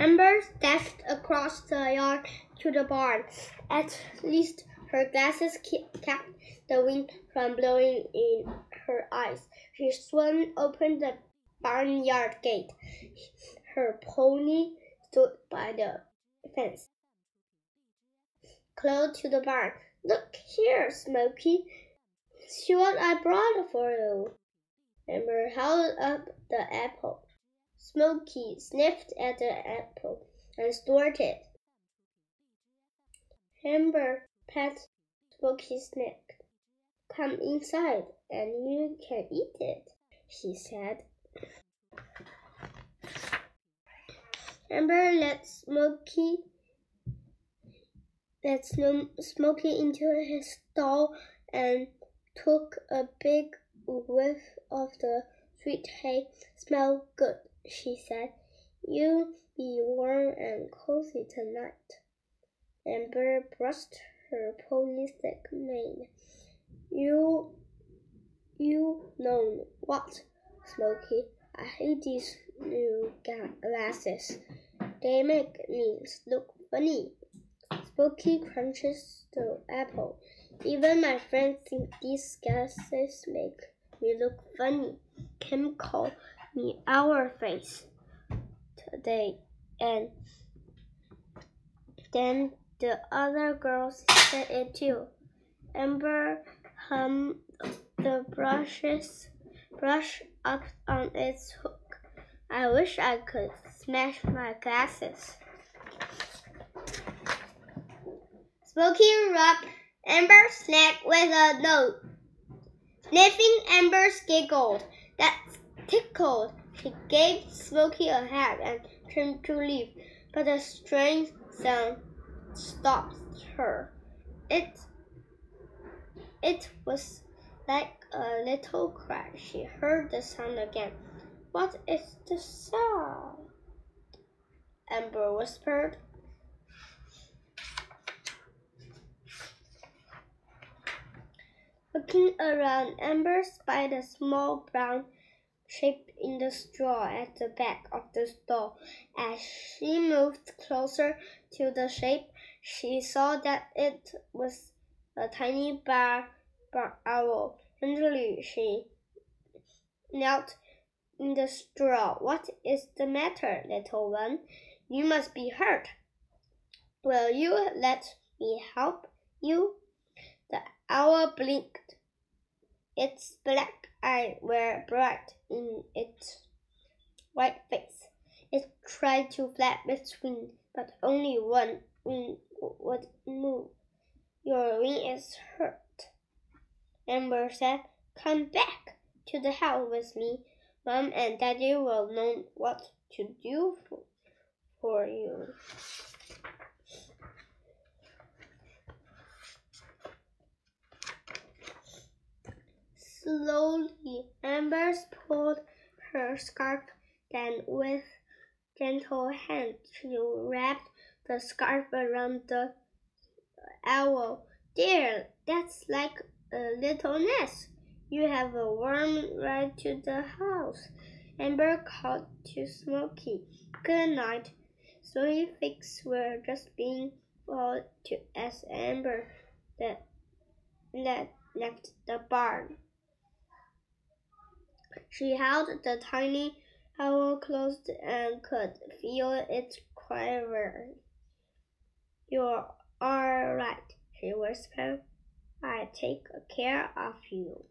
Amber dashed across the yard to the barn. At least her glasses kept the wind from blowing in her eyes. She swung open the barnyard gate. Her pony stood by the fence, close to the barn. Look here, Smoky. See what I brought for you. Amber held up the apple. Smoky sniffed at the apple and snorted. Amber pat Smoky's neck. Come inside and you can eat it, she said. Amber let Smoky let Smoky into his stall and took a big whiff of the sweet hay. Smell good, she said. You'll be warm and cozy tonight. Amber brushed her pony's thick mane. You, you know what, Smoky? I hate these new glasses. They make me look funny. Smoky crunches the apple. Even my friends think these glasses make me look funny. Kim called me our face today, and then the other girls said it too. Amber hummed the brushes brush up on its hook. I wish I could smash my glasses. Smoky rubbed Amber's neck with a note. Sniffing, Amber giggled. Tickled. She gave Smoky a hat and turned to leave, but a strange sound stopped her. It it was like a little cry. She heard the sound again. What is the sound? Amber whispered. Looking around, Amber spied a small brown shape in the straw at the back of the stall. As she moved closer to the shape, she saw that it was a tiny bar, bar owl. Gingerly, she knelt in the straw. What is the matter, little one? You must be hurt. Will you let me help you? The owl blinked. Its black eyes were bright in its white face. It tried to flap its wings, but only one wing would move. Your wing is hurt. Amber said, Come back to the house with me. Mom and Daddy will know what to do for, for you. Slowly, Amber pulled her scarf, then with gentle hand she wrapped the scarf around the owl. There, that's like a little nest. You have a warm ride to the house. Amber called to Smoky. Good night. Smoky Fix were just being followed to as Amber that left the barn. She held the tiny owl close and could feel its quiver. You're all right, she whispered. I take care of you.